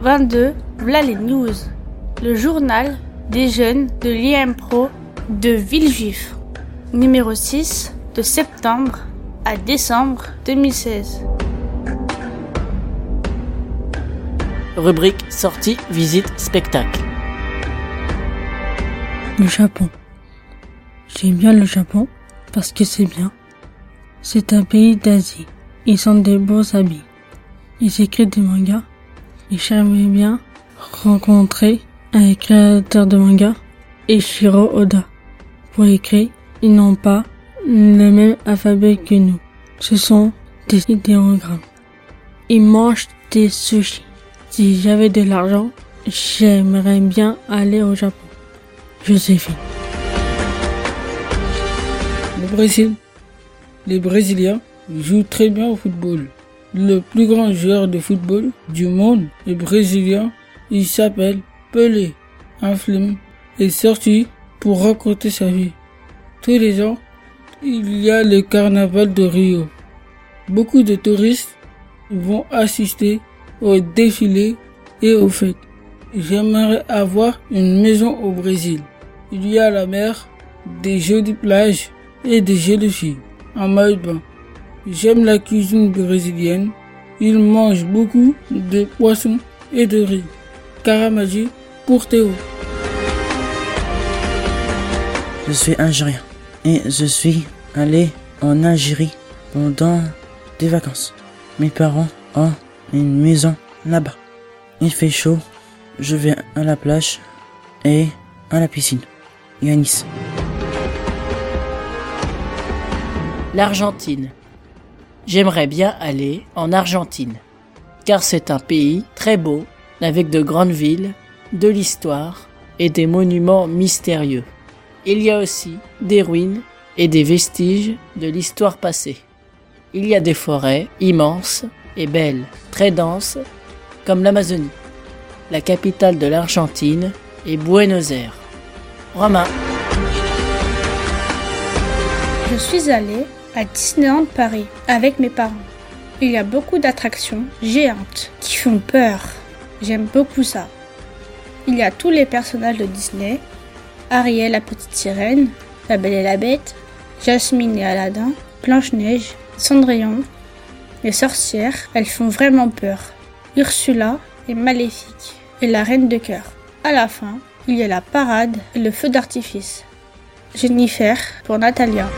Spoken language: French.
22, voilà les news. Le journal des jeunes de l'IMPRO de Villejuif. Numéro 6, de septembre à décembre 2016. Rubrique sortie, visite, spectacle. Le Japon. J'aime bien le Japon parce que c'est bien. C'est un pays d'Asie. Ils ont des beaux habits. Ils écrivent des mangas. Et j'aimerais bien rencontrer un créateur de manga, Ishiro Oda. Pour écrire, ils n'ont pas le même alphabet que nous. Ce sont des idéogrammes. Ils mangent des sushis. Si j'avais de l'argent, j'aimerais bien aller au Japon. Joséphine. Le Brésil. Les Brésiliens jouent très bien au football. Le plus grand joueur de football du monde est brésilien. Il s'appelle Pelé. Un film est sorti pour raconter sa vie. Tous les ans, il y a le carnaval de Rio. Beaucoup de touristes vont assister au défilé et aux fêtes. J'aimerais avoir une maison au Brésil. Il y a la mer, des jolies plages et des jolies filles en maillot de bain. J'aime la cuisine brésilienne. Ils mangent beaucoup de poissons et de riz. Caramagie pour Théo. Je suis algérien et je suis allé en Algérie pendant des vacances. Mes parents ont une maison là-bas. Il fait chaud, je vais à la plage et à la piscine et à Nice. L'Argentine. J'aimerais bien aller en Argentine, car c'est un pays très beau, avec de grandes villes, de l'histoire et des monuments mystérieux. Il y a aussi des ruines et des vestiges de l'histoire passée. Il y a des forêts immenses et belles, très denses, comme l'Amazonie. La capitale de l'Argentine est Buenos Aires. Romain. Je suis allée à Disneyland Paris avec mes parents. Il y a beaucoup d'attractions géantes qui font peur. J'aime beaucoup ça. Il y a tous les personnages de Disney. Ariel la petite sirène, La Belle et la Bête, Jasmine et Aladdin, Blanche-Neige, Cendrillon. Les sorcières, elles font vraiment peur. Ursula est maléfique et la reine de cœur. À la fin, il y a la parade et le feu d'artifice. Jennifer pour Natalia.